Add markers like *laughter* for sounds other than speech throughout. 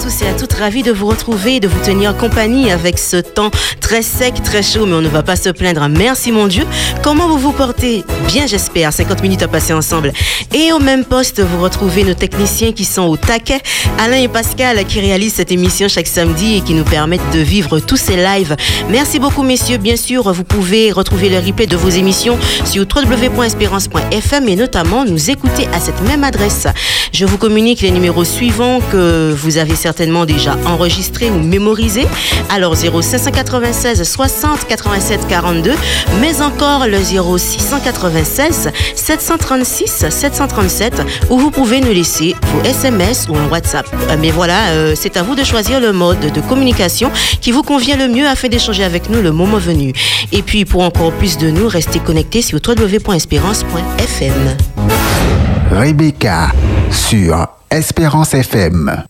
tous et à toutes, ravis de vous retrouver et de vous tenir compagnie avec ce temps très sec, très chaud, mais on ne va pas se plaindre. Merci mon Dieu. Comment vous vous portez? Bien, j'espère. 50 minutes à passer ensemble. Et au même poste, vous retrouvez nos techniciens qui sont au taquet, Alain et Pascal qui réalisent cette émission chaque samedi et qui nous permettent de vivre tous ces lives. Merci beaucoup, messieurs. Bien sûr, vous pouvez retrouver le replay de vos émissions sur www.espérance.fm et notamment nous écouter à cette même adresse. Je vous communique les numéros suivants que vous avez certainement déjà enregistrés ou mémorisés. Alors 0596 60 87 42, mais encore le 0696 736 737 où vous pouvez nous laisser vos SMS ou un WhatsApp. Euh, mais voilà, euh, c'est à vous de choisir le mode de communication qui vous convient le mieux afin d'échanger avec nous le moment venu. Et puis pour encore plus de nous, restez connectés sur www.espérance.fm. Rebecca sur Espérance FM.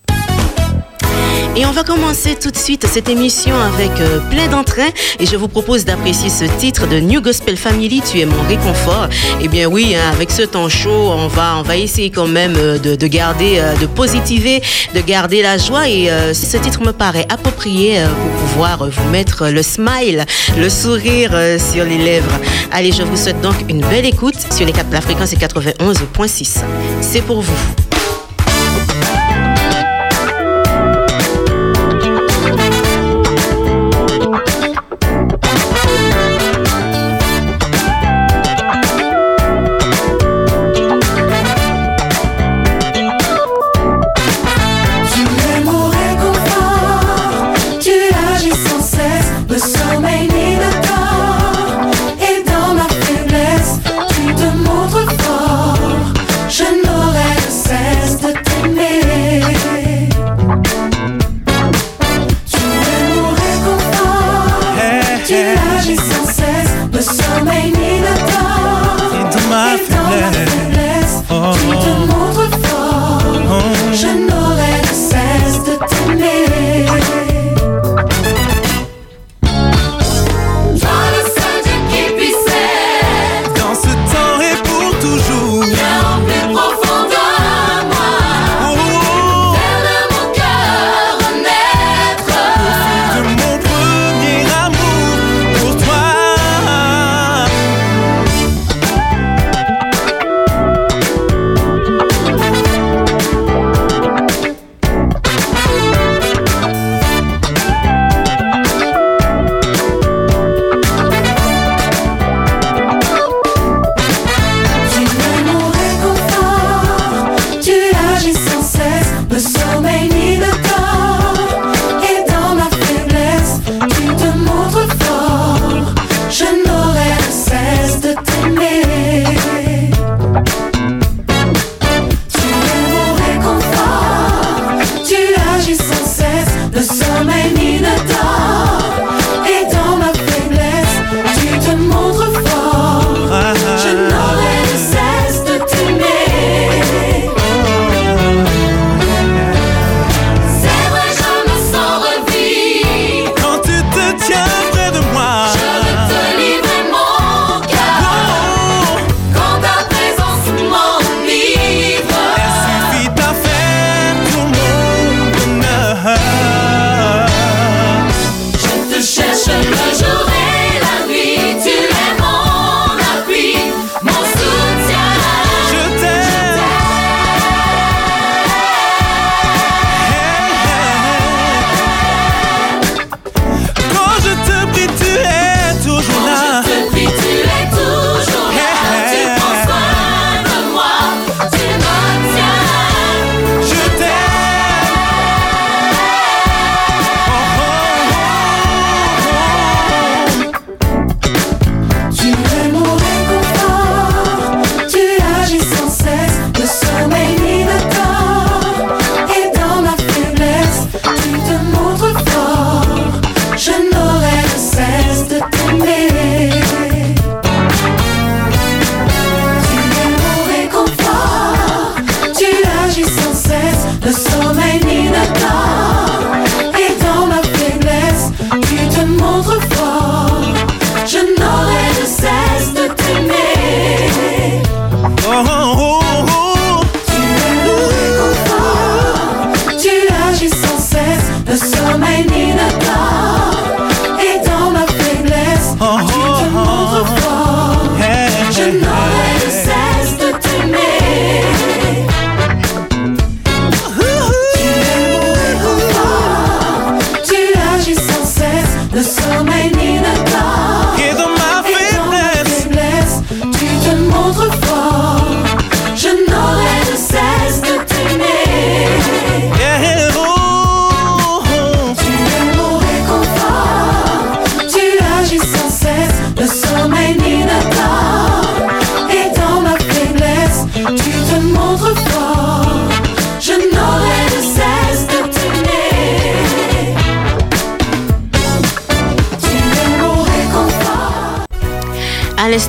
Et on va commencer tout de suite cette émission avec euh, plein d'entrain. Et je vous propose d'apprécier ce titre de New Gospel Family, Tu es mon réconfort. Eh bien oui, hein, avec ce temps chaud, on va, on va essayer quand même euh, de, garder, euh, de positiver, de garder la joie. Et ce titre me paraît approprié pour pouvoir vous mettre le smile, le sourire sur les lèvres. Allez, je vous souhaite donc une belle écoute sur les 4, la fréquence est 91.6. C'est pour vous.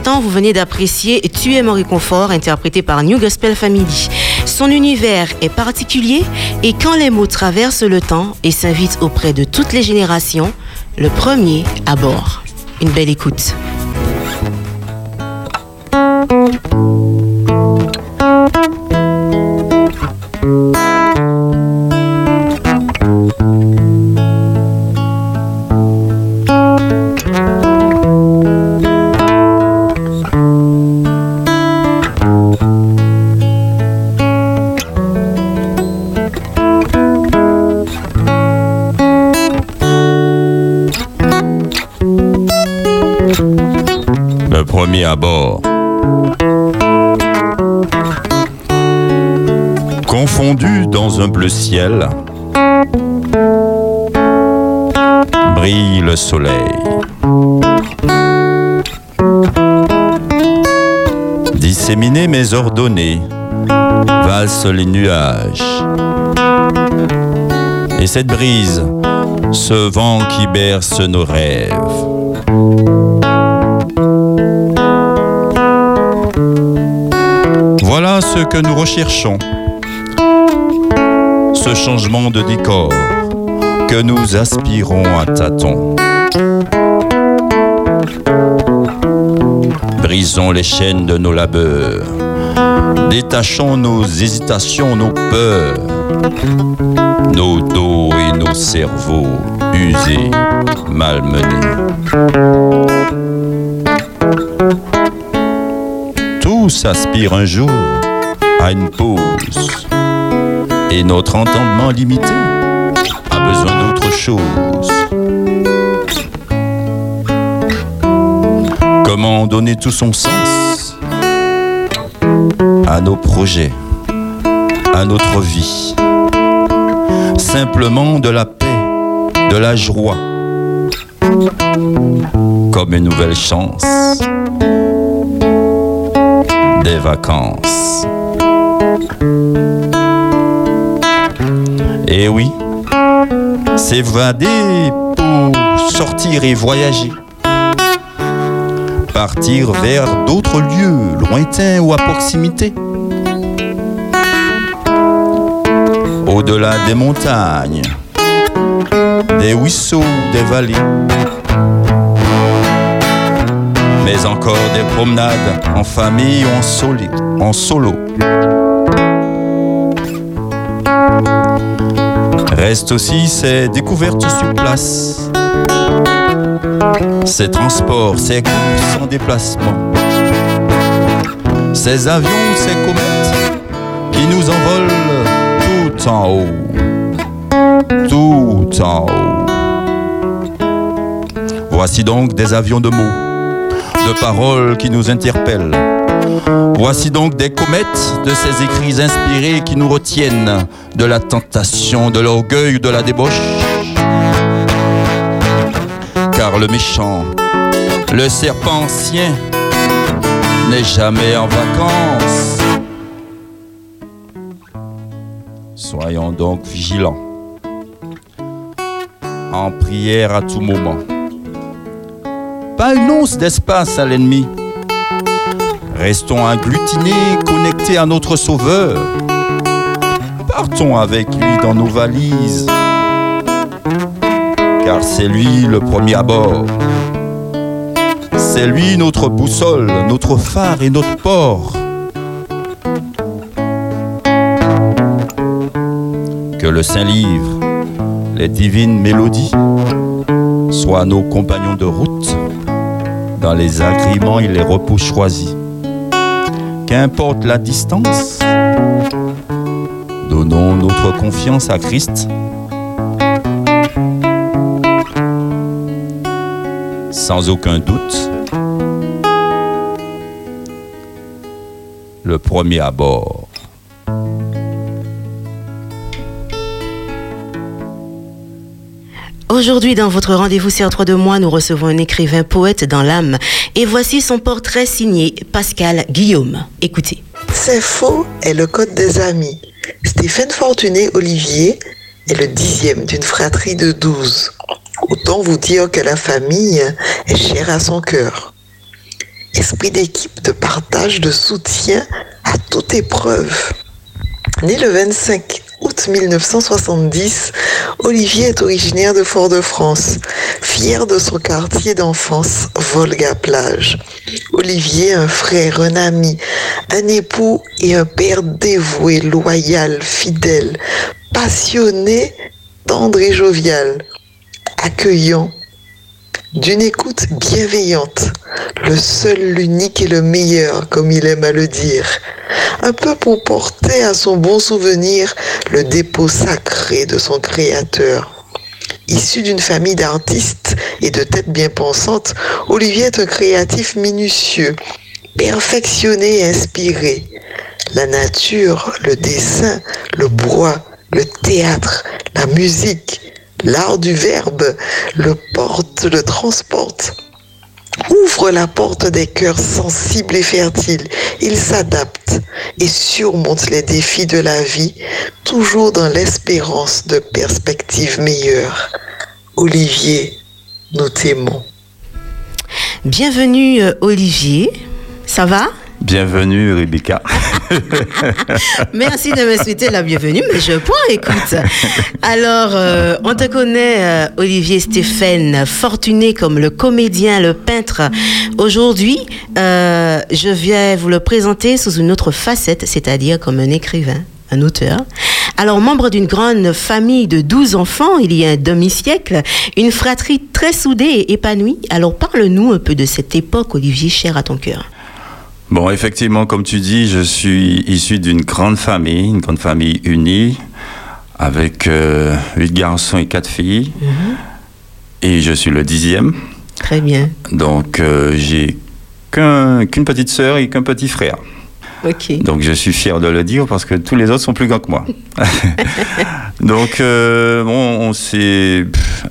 Vous venez d'apprécier Tu es mon réconfort, interprété par New Gospel Family. Son univers est particulier et quand les mots traversent le temps et s'invitent auprès de toutes les générations, le premier à bord. Une belle écoute. Un bleu ciel, brille le soleil. Disséminer mes ordonnées, valsent les nuages. Et cette brise, ce vent qui berce nos rêves. ce que nous recherchons. Ce changement de décor que nous aspirons à tâtons. Brisons les chaînes de nos labeurs. Détachons nos hésitations, nos peurs. Nos dos et nos cerveaux usés, malmenés. Tous aspirent un jour à une pause. Et notre entendement limité a besoin d'autre chose. Comment donner tout son sens à nos projets, à notre vie? Simplement de la paix, de la joie, comme une nouvelle chance, des vacances. Et eh oui, s'évader pour sortir et voyager. Partir vers d'autres lieux, lointains ou à proximité. Au-delà des montagnes, des ruisseaux, des vallées. Mais encore des promenades en famille ou en, en solo. Reste aussi ces découvertes sur place, ces transports, ces courses en déplacement, ces avions, ces comètes qui nous envolent tout en haut, tout en haut. Voici donc des avions de mots, de paroles qui nous interpellent Voici donc des comètes de ces écrits inspirés qui nous retiennent de la tentation, de l'orgueil, de la débauche. Car le méchant, le serpent ancien, n'est jamais en vacances. Soyons donc vigilants, en prière à tout moment. Pas une once d'espace à l'ennemi Restons agglutinés, connectés à notre Sauveur. Partons avec lui dans nos valises, car c'est lui le premier à bord. C'est lui notre boussole, notre phare et notre port. Que le Saint-Livre, les divines mélodies, soient nos compagnons de route dans les agréments et les repos choisis. Qu'importe la distance, donnons notre confiance à Christ. Sans aucun doute, le premier à Aujourd'hui, dans votre rendez-vous CR3 de moi, nous recevons un écrivain poète dans l'âme. Et voici son portrait signé Pascal Guillaume. Écoutez. C'est faux est le code des amis. Stéphane Fortuné Olivier est le dixième d'une fratrie de douze. Autant vous dire que la famille est chère à son cœur. esprit d'équipe, de partage, de soutien à toute épreuve. Né le 25 août 1970, Olivier est originaire de Fort-de-France, fier de son quartier d'enfance, Volga-Plage. Olivier, un frère, un ami, un époux et un père dévoué, loyal, fidèle, passionné, tendre et jovial, accueillant, d'une écoute bienveillante, le seul, l'unique et le meilleur, comme il aime à le dire, un peu pour porter à son bon souvenir le dépôt sacré de son Créateur. Issu d'une famille d'artistes et de têtes bien pensantes, Olivier est un créatif minutieux, perfectionné et inspiré. La nature, le dessin, le bois, le théâtre, la musique, l'art du verbe le porte, le transporte. Ouvre la porte des cœurs sensibles et fertiles. Il s'adapte et surmonte les défis de la vie, toujours dans l'espérance de perspectives meilleures. Olivier, nous t'aimons. Bienvenue euh, Olivier, ça va? Bienvenue Rebecca. *laughs* Merci de me souhaiter la bienvenue, mais je prends, écoute. Alors, euh, on te connaît, euh, Olivier Stéphane, fortuné comme le comédien, le peintre. Aujourd'hui, euh, je viens vous le présenter sous une autre facette, c'est-à-dire comme un écrivain un auteur. Alors, membre d'une grande famille de 12 enfants, il y a un demi-siècle, une fratrie très soudée et épanouie. Alors, parle-nous un peu de cette époque, Olivier, cher à ton cœur. Bon, effectivement, comme tu dis, je suis issu d'une grande famille, une grande famille unie, avec euh, huit garçons et quatre filles. Mhm. Et je suis le dixième. Très bien. Donc, euh, j'ai qu'un- qu'une petite sœur et qu'un petit frère. Ok. Donc, je suis fier de le dire parce que tous les autres sont plus grands que moi. *laughs* *laughs* Donc, euh, bon, on s'est,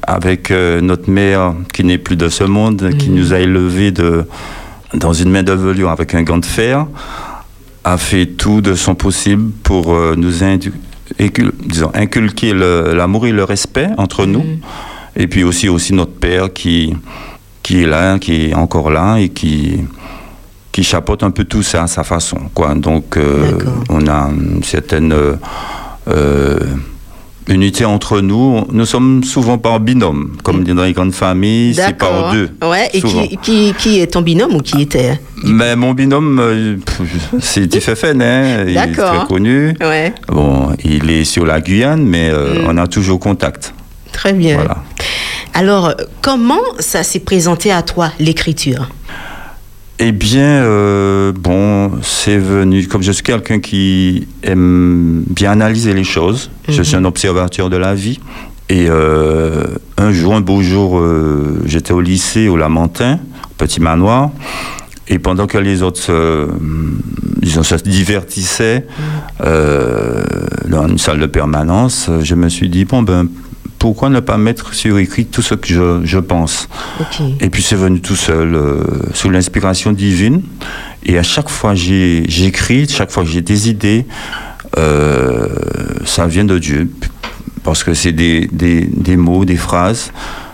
avec euh, notre mère qui n'est plus de ce monde, qui Mhm. nous a élevés de, dans une main de velours avec un gant de fer, a fait tout de son possible pour euh, nous indu- disons, inculquer l'amour et le respect entre nous. Mhm. Et puis aussi, aussi notre père qui, qui est là, qui est encore là et qui, qui chapeaute un peu tout ça à sa façon. Quoi. Donc, euh, on a une certaine euh, unité entre nous. Nous sommes souvent par binôme, comme dans les grandes familles, c'est par deux. Ouais, et qui, qui, qui est ton binôme ou qui était Mais mon binôme, euh, c'est Tifefen, *laughs* hein, il est très connu. Ouais, Bon, il est sur la Guyane, mais euh, Mm. on a toujours contact. très bien. Voilà. Alors, comment ça s'est présenté à toi, l'écriture? Eh bien, euh, bon, c'est venu. Comme je suis quelqu'un qui aime bien analyser les choses, je Mhm. suis un observateur de la vie. Et euh, un jour, un beau jour, euh, j'étais au lycée, au Lamentin, petit manoir. Et pendant que les autres se, disons, se divertissaient euh, dans une salle de permanence, je me suis dit, bon, ben, pourquoi ne pas mettre sur écrit tout ce que je, je pense et puis c'est venu tout seul, euh, sous l'inspiration divine. Et à chaque fois j'ai j'écris, chaque fois que j'ai des idées, euh, ça vient de Dieu. Parce que c'est des, des, des mots, des phrases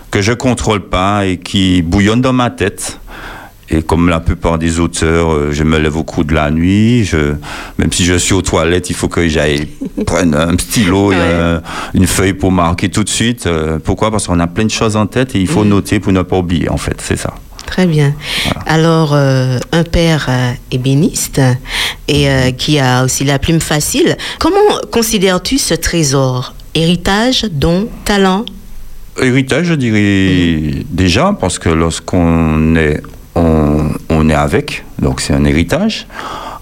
que je contrôle pas et qui bouillonnent dans ma tête. Et comme la plupart des auteurs, euh, je me lève au cours de la nuit. Je, même si je suis aux toilettes, il faut que j'aille *laughs* prendre un stylo et Ouais. un- une feuille pour marquer tout de suite. Euh, pourquoi? Parce qu'on a plein de choses en tête et il faut Mhm. noter pour ne pas oublier, en fait. C'est ça. Très bien. Alors, euh, un père euh, ébéniste et euh, qui a aussi la plume facile. Comment considères-tu ce trésor? Héritage, don, talent? Héritage, je dirais déjà, parce que lorsqu'on est, on, est avec, donc c'est un héritage.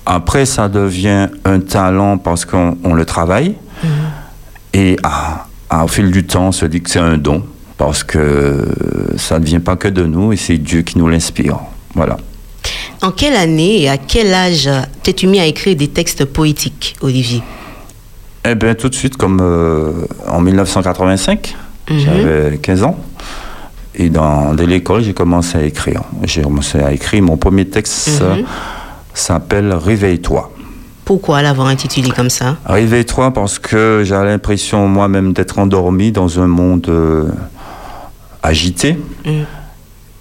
Après, ça devient un talent parce qu'on on le travaille. Et à, à- au fil du temps, on se dit que c'est un don, parce que ça ne vient pas que de nous et c'est Dieu qui nous l'inspire. Voilà. En quelle année et à quel âge t'es-tu mis à écrire des textes poétiques, Olivier? Eh bien, tout de suite, comme euh, en 1985, Mhm. j'avais 15 ans. Et dans, dès l'école, j'ai commencé à écrire. J'ai commencé à écrire. Mon premier texte Mhm. euh, s'appelle Réveille-toi. Pourquoi l'avoir intitulé comme ça? Réveille-toi parce que j'ai l'impression moi-même d'être endormi dans un monde euh, agité. Mm.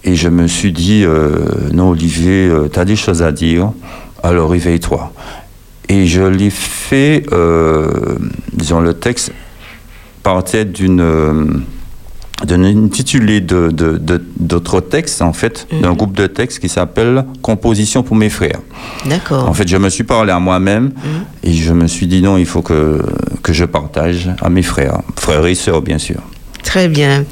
Et je me suis dit, euh, non Olivier, tu as des choses à dire, alors réveille-toi. Et je l'ai fait, disons, le texte partait d'une d'un intitulé de, d'autres textes, en fait, d'un mhm. groupe de textes qui s'appelle Composition pour mes frères. D'accord. En fait, je me suis parlé à moi-même mhm. et je me suis dit non, il faut que, que je partage à mes frères, frères et sœurs, bien sûr. Très bien.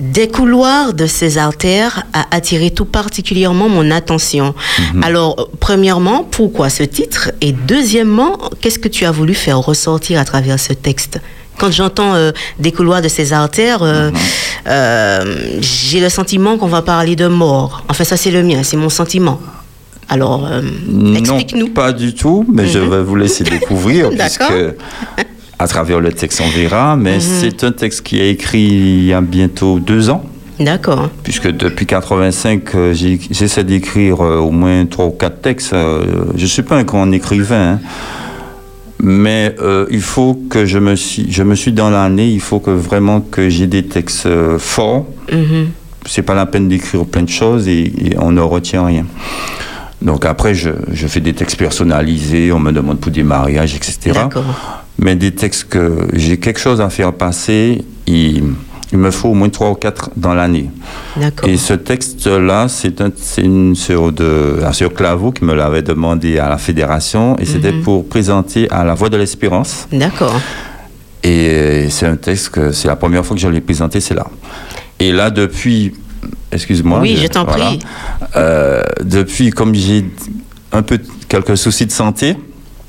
Des couloirs de ces artères a attiré tout particulièrement mon attention. Mhm. Alors, premièrement, pourquoi ce titre? Et deuxièmement, qu'est-ce que tu as voulu faire ressortir à travers ce texte? Quand j'entends euh, des couloirs de ces artères, euh, mhm. euh, j'ai le sentiment qu'on va parler de mort. Enfin, ça, c'est le mien, c'est mon sentiment. Alors, explique-nous. Pas du tout, mais je mhm. vais vous laisser *laughs* découvrir, puisque à travers le texte, on verra. Mais mhm. c'est un texte qui est écrit il y a bientôt deux ans. D'accord. Puisque depuis 85, j'essaie d'écrire au moins trois ou quatre textes. je ne suis pas un grand écrivain. Hein. Mais euh, il faut que je me suis, je me suis dans l'année, il faut que vraiment que j'ai des textes euh, forts. Mm-hmm. C'est pas la peine d'écrire plein de choses et, on ne retient rien. Donc après, je, je, fais des textes personnalisés, on me demande pour des mariages, etc. Mais des textes que j'ai quelque chose à faire passer, et il me faut au moins trois ou quatre dans l'année. Et ce texte-là, c'est un, une de, sœur Claveau qui me l'avait demandé à la fédération, et c'était mhm. pour présenter à la Voix de l'Espérance. D'accord. Et c'est un texte que c'est la première fois que je l'ai présenté, c'est là. Et là, depuis, excuse-moi. Oui, je t'en prie. Euh, depuis, comme j'ai un peu quelques soucis de santé,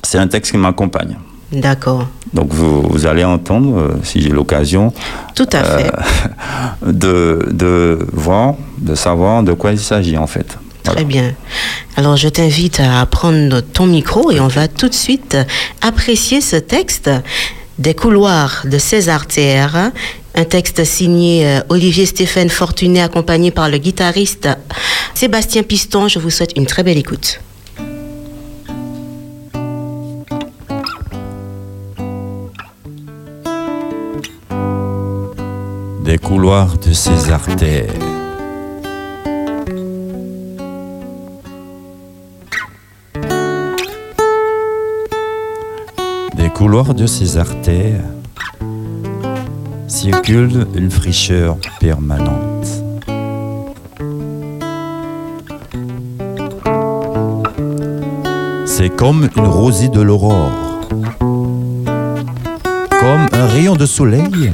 c'est un texte qui m'accompagne. D'accord. Donc vous, allez entendre, euh, si j'ai l'occasion, tout à fait, euh, *laughs* de, de, voir, de savoir de quoi il s'agit en fait. Très bien. Alors je t'invite à prendre ton micro et on va tout de suite apprécier ce texte des couloirs de César artères, un texte signé euh, Olivier Stéphane Fortuné accompagné par le guitariste Sébastien Piston. Je vous souhaite une très belle écoute. Des couloirs de ses artères. Des couloirs de ses artères circule une fricheur permanente. C'est comme une rosée de l'aurore, comme un rayon de soleil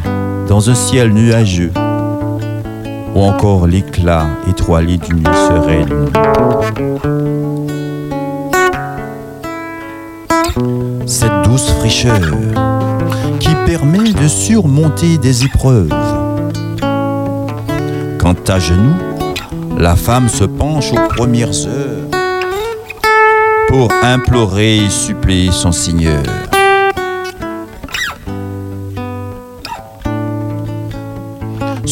dans un ciel nuageux, ou encore l'éclat étoilé d'une nuit sereine. Cette douce fraîcheur qui permet de surmonter des épreuves. Quant à genoux, la femme se penche aux premières heures pour implorer et supplier son Seigneur.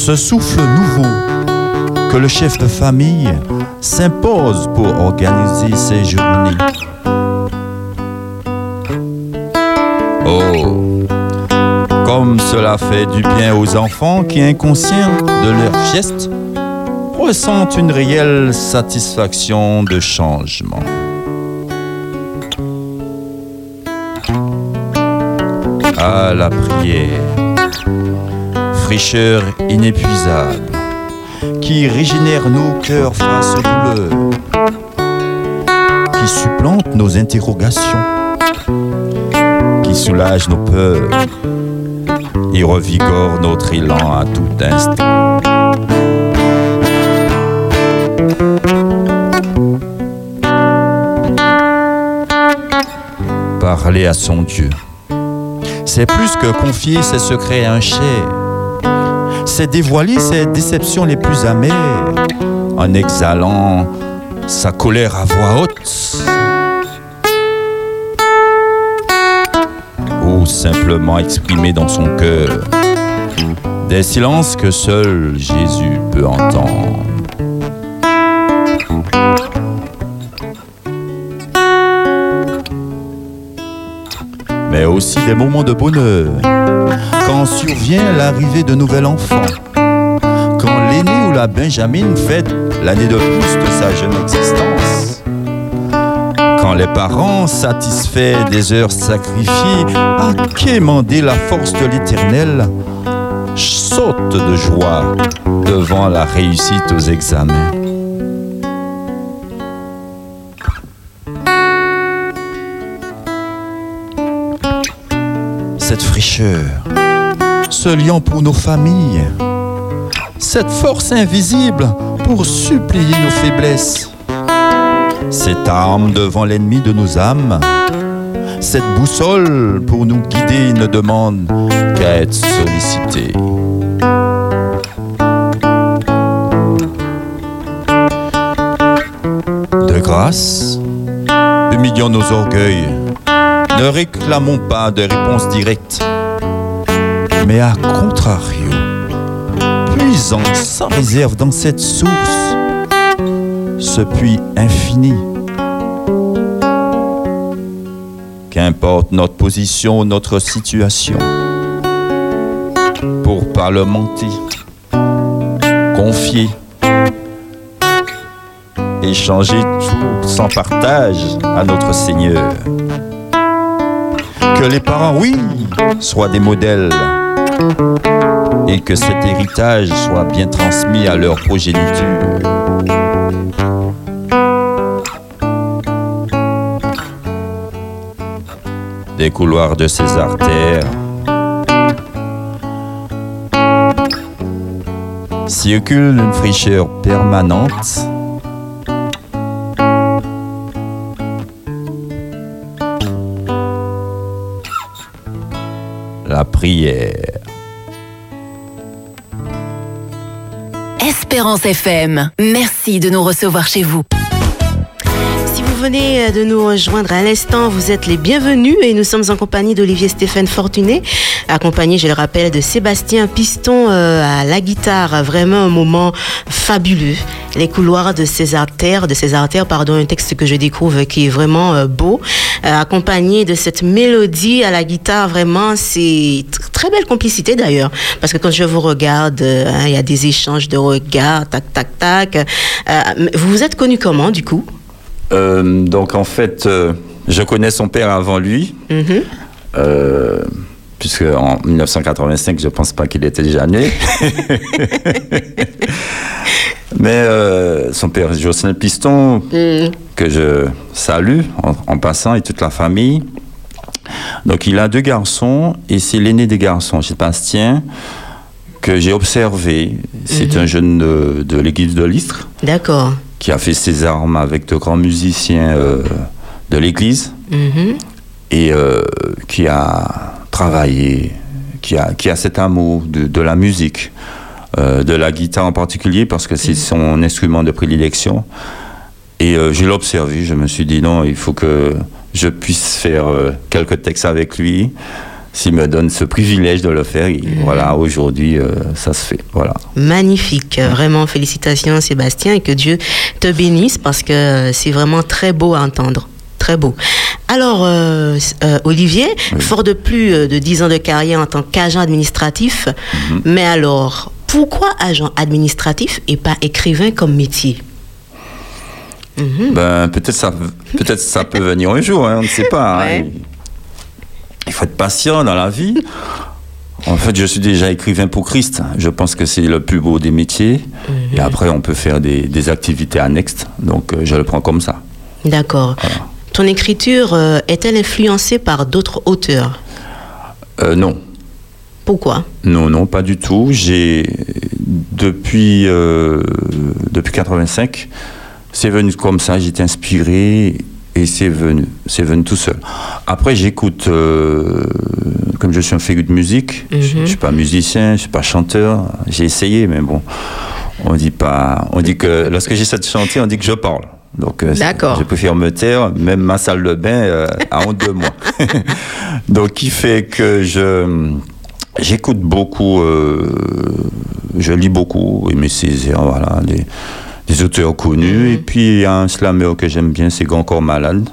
Ce souffle nouveau que le chef de famille s'impose pour organiser ses journées. Oh, comme cela fait du bien aux enfants qui, inconscients de leurs gestes, ressentent une réelle satisfaction de changement. À la prière fraîcheur inépuisable qui régénère nos cœurs face aux douleurs, qui supplante nos interrogations, qui soulage nos peurs et revigore notre élan à tout instant. Parler à son Dieu, c'est plus que confier ses secrets à un cher c'est dévoiler ses déceptions les plus amères en exhalant sa colère à voix haute. Ou simplement exprimer dans son cœur des silences que seul Jésus peut entendre. Des moments de bonheur quand survient l'arrivée de nouvel enfant, quand l'aîné ou la Benjamin fête l'année de plus de sa jeune existence. Quand les parents, satisfaits des heures sacrifiées, à quémander la force de l'éternel, sautent de joie devant la réussite aux examens. Cette fraîcheur, ce lien pour nos familles, cette force invisible pour supplier nos faiblesses, cette arme devant l'ennemi de nos âmes, cette boussole pour nous guider ne demande qu'à être sollicitée. De grâce, humilions nos orgueils, ne réclamons pas de réponse directe, mais à contrario, puisons sans réserve dans cette source, ce puits infini. Qu'importe notre position, notre situation, pour parlementer, confier, échanger tout sans partage à notre Seigneur. Que les parents, oui, soient des modèles et que cet héritage soit bien transmis à leur progéniture. Des couloirs de ces artères circule une fraîcheur permanente la prière. Espérance FM, merci de nous recevoir chez vous. Venez de nous rejoindre à l'instant, vous êtes les bienvenus et nous sommes en compagnie d'Olivier Stéphane Fortuné, accompagné, je le rappelle, de Sébastien Piston euh, à la guitare. Vraiment un moment fabuleux. Les couloirs de ces artères, de ces artères, pardon, un texte que je découvre qui est vraiment euh, beau, euh, accompagné de cette mélodie à la guitare. Vraiment, c'est tr- très belle complicité d'ailleurs, parce que quand je vous regarde, euh, hein, il y a des échanges de regards, tac, tac, tac. Euh, vous vous êtes connu comment du coup? Euh, donc en fait, euh, je connais son père avant lui, Mhm. euh, puisque en 1985, je pense pas qu'il était déjà né. *laughs* Mais son père, Jocelyn Piston, Mm. que je salue en, en passant, et toute la famille. Donc il a deux garçons, et c'est l'aîné des garçons, Sébastien, que j'ai observé. C'est un jeune de, de l'église de l'Istre D'accord. Qui a fait ses armes avec de grands musiciens euh, de l'église Mhm. et euh, qui a travaillé, qui a, qui a cet amour de, de la musique, euh, de la guitare en particulier, parce que c'est son instrument de prédilection. Et je l'ai observé, je me suis dit non, il faut que je puisse faire quelques textes avec lui. S'il me donne ce privilège de le faire, et voilà, aujourd'hui, euh, ça se fait. Voilà. Magnifique. Vraiment, félicitations Sébastien et que Dieu te bénisse parce que c'est vraiment très beau à entendre. Très beau. Alors, euh, euh, Olivier, fort de plus euh, de 10 ans de carrière en tant qu'agent administratif, mais alors, pourquoi agent administratif et pas écrivain comme métier? Mhm. Ben, peut-être ça, peut-être ça peut venir un jour, hein, on ne sait pas. hein. Il faut être patient dans la vie. En fait, je suis déjà écrivain pour Christ. Je pense que c'est le plus beau des métiers. Et après, on peut faire des, des activités annexes. Donc, euh, je le prends comme ça. D'accord. Ton écriture euh, est-elle influencée par d'autres auteurs? Euh, non, Pourquoi? Non, non, pas du tout. J'ai depuis euh, depuis 85, c'est venu comme ça. J'étais inspiré et c'est venu, c'est venu tout seul. Après, j'écoute, euh, comme je suis un féru de musique, je, je suis pas musicien, je suis pas chanteur. J'ai essayé, mais bon, on dit pas, on dit que lorsque j'essaie de chanter, on dit que je parle. Donc, euh, je préfère me taire. Même ma salle de bain euh, a honte de moi. *laughs* Donc, qui fait que je J'écoute beaucoup, euh, je lis beaucoup, Aimé Césaire, voilà, des, des auteurs connus. Et puis, il y a un slammer que j'aime bien, c'est Encore Malade,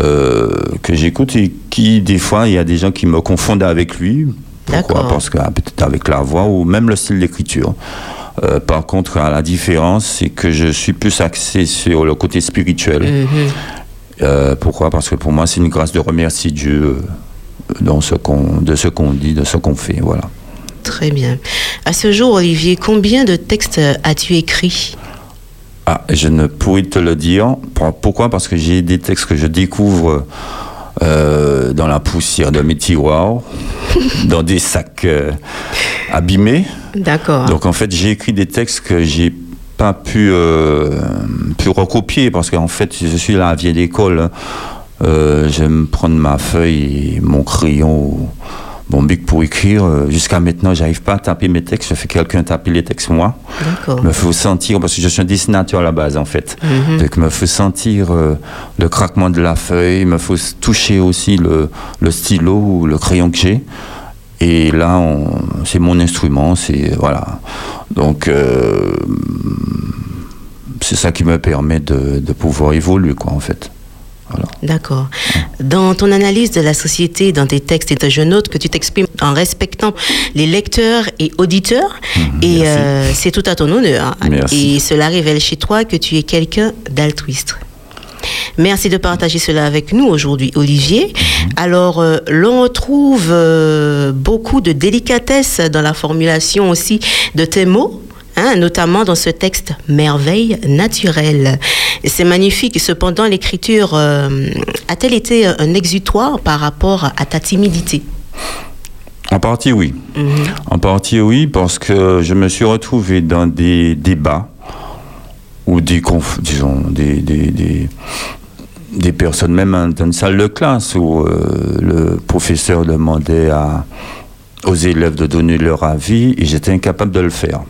euh, que j'écoute et qui, des fois, il y a des gens qui me confondent avec lui. Pourquoi? Parce que ah, peut-être avec la voix ou même le style d'écriture. Euh, par contre, la différence, c'est que je suis plus axé sur le côté spirituel. Mhm. Euh, pourquoi? Parce que pour moi, c'est une grâce de remercier Dieu dans ce qu'on, de ce qu'on dit, de ce qu'on fait. Voilà. Très bien. À ce jour, Olivier, combien de textes as-tu écrit Ah, je ne pourrais te le dire. Pour- Pourquoi? Parce que j'ai des textes que je découvre euh, dans la poussière de mes tiroirs, *laughs* dans des sacs euh, abîmés. D'accord. Donc en fait, j'ai écrit des textes que j'ai pas pu, euh, pu recopier parce qu'en fait, je suis là à la vieille école. hein. J'aime prendre ma feuille et mon crayon, ou mon bic pour écrire. Euh, Jusqu'à maintenant, j'arrive pas à taper mes textes. Je fais quelqu'un taper les textes moi. D'accord. me faut sentir, parce que je suis un dessinateur à la base en fait, Mhm. donc me faut sentir euh, le craquement de la feuille, me faut toucher aussi le, le stylo ou le crayon que j'ai. Et là, c'est mon instrument, c'est voilà. Donc euh, c'est ça qui me permet de, de pouvoir évoluer quoi en fait. Voilà. D'accord. Dans ton analyse de la société, dans tes textes et je note que tu t'exprimes en respectant les lecteurs et auditeurs, et merci. euh, c'est tout à ton honneur. Merci. Et cela révèle chez toi que tu es quelqu'un d'altruiste. Merci de partager cela avec nous aujourd'hui, Olivier. Alors, euh, l'on retrouve euh, beaucoup de délicatesse dans la formulation aussi de tes mots. Hein, notamment dans ce texte Merveille naturelle. C'est magnifique. Cependant, l'écriture euh, a-t-elle été un exutoire par rapport à ta timidité? En partie oui. Mhm. En partie oui, parce que je me suis retrouvé dans des débats ou des conf- disons des, des, des, des personnes, même dans une salle de classe où euh, le professeur demandait à, aux élèves de donner leur avis et j'étais incapable de le faire.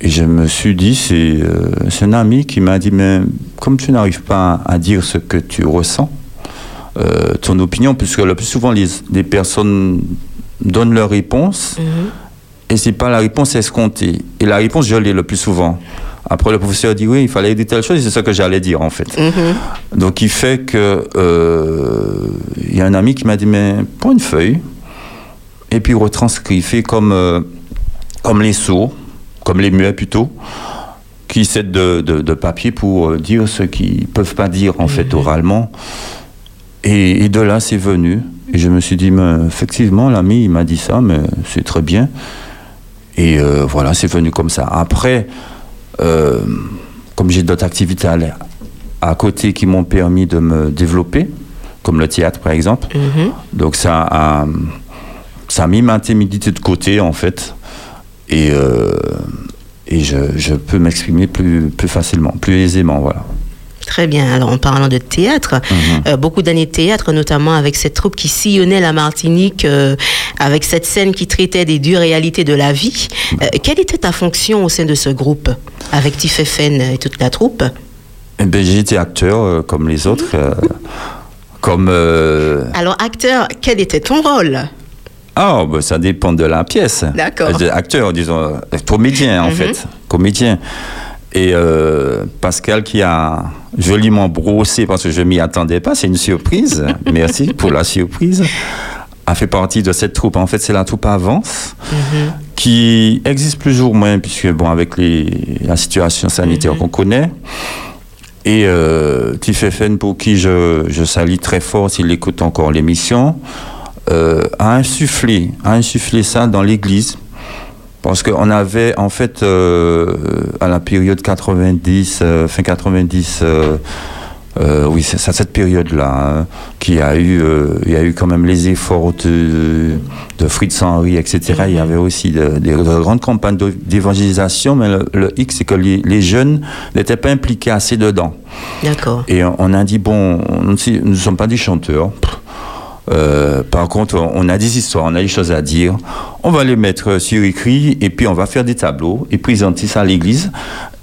Et je me suis dit, c'est euh, un ami qui m'a dit, mais comme tu n'arrives pas à dire ce que tu ressens, euh, ton opinion, puisque le plus souvent les, les personnes donnent leur réponse Mhm. et c'est pas la réponse escomptée. Et la réponse, je l'ai le plus souvent. Après, le professeur dit oui, il fallait dire telle chose, et c'est ce que j'allais dire en fait. Mhm. Donc, il fait que euh, il y a un ami qui m'a dit mais prends une feuille et puis retranscrit, fais comme euh, comme les sourds, comme les muets plutôt, qui cèdent de, de, de papier pour euh, dire ce qu'ils peuvent pas dire en fait oralement. Et, et de là, c'est venu. Et je me suis dit, mais, effectivement, l'ami, il m'a dit ça, mais c'est très bien. Et euh, voilà, c'est venu comme ça. Après, euh, comme j'ai d'autres activités à, à côté qui m'ont permis de me développer, comme le théâtre par exemple, Mhm. donc ça a, ça a mis ma timidité de côté en fait. Et, euh, et je, je peux m'exprimer plus, plus facilement, plus aisément, voilà. Très bien. Alors, en parlant de théâtre, euh, beaucoup d'années de théâtre, notamment avec cette troupe qui sillonnait la Martinique, euh, avec cette scène qui traitait des dures réalités de la vie. Euh, quelle était ta fonction au sein de ce groupe, avec Tifefen et toute la troupe? Eh ben, été acteur comme les autres, comme... Alors, acteur, quel était ton rôle? Ah, ben, ça dépend de la pièce. D'accord. Euh, acteur, disons, euh, comédien en Mhm. fait, comédien. Et euh, Pascal qui a joliment brossé, parce que je m'y attendais pas, c'est une surprise, *laughs* merci pour la surprise, a fait partie de cette troupe. En fait, c'est la troupe Avance, qui existe plus ou moins, puisque, bon, avec les, la situation sanitaire qu'on connaît, et euh, Tifefen, pour qui je, je salue très fort s'il écoute encore l'émission, euh, a insufflé, a insufflé ça dans l'Église. Parce qu'on avait, en fait, euh, à la période 90, euh, fin 90, euh, euh, oui, c'est ça, cette période-là, hein, qui a eu, il y a eu quand même les efforts de, de Fritz Henry, etc. Il y avait aussi de- des de grandes campagnes d'évangélisation, mais le, le hic, c'est que les, les jeunes n'étaient pas impliqués assez dedans. D'accord. Et on on a dit, bon, nous ne sommes pas des chanteurs. Pff. Euh, par contre, on a des histoires, on a des choses à dire. On va les mettre sur écrit et puis on va faire des tableaux et présenter ça à l'église.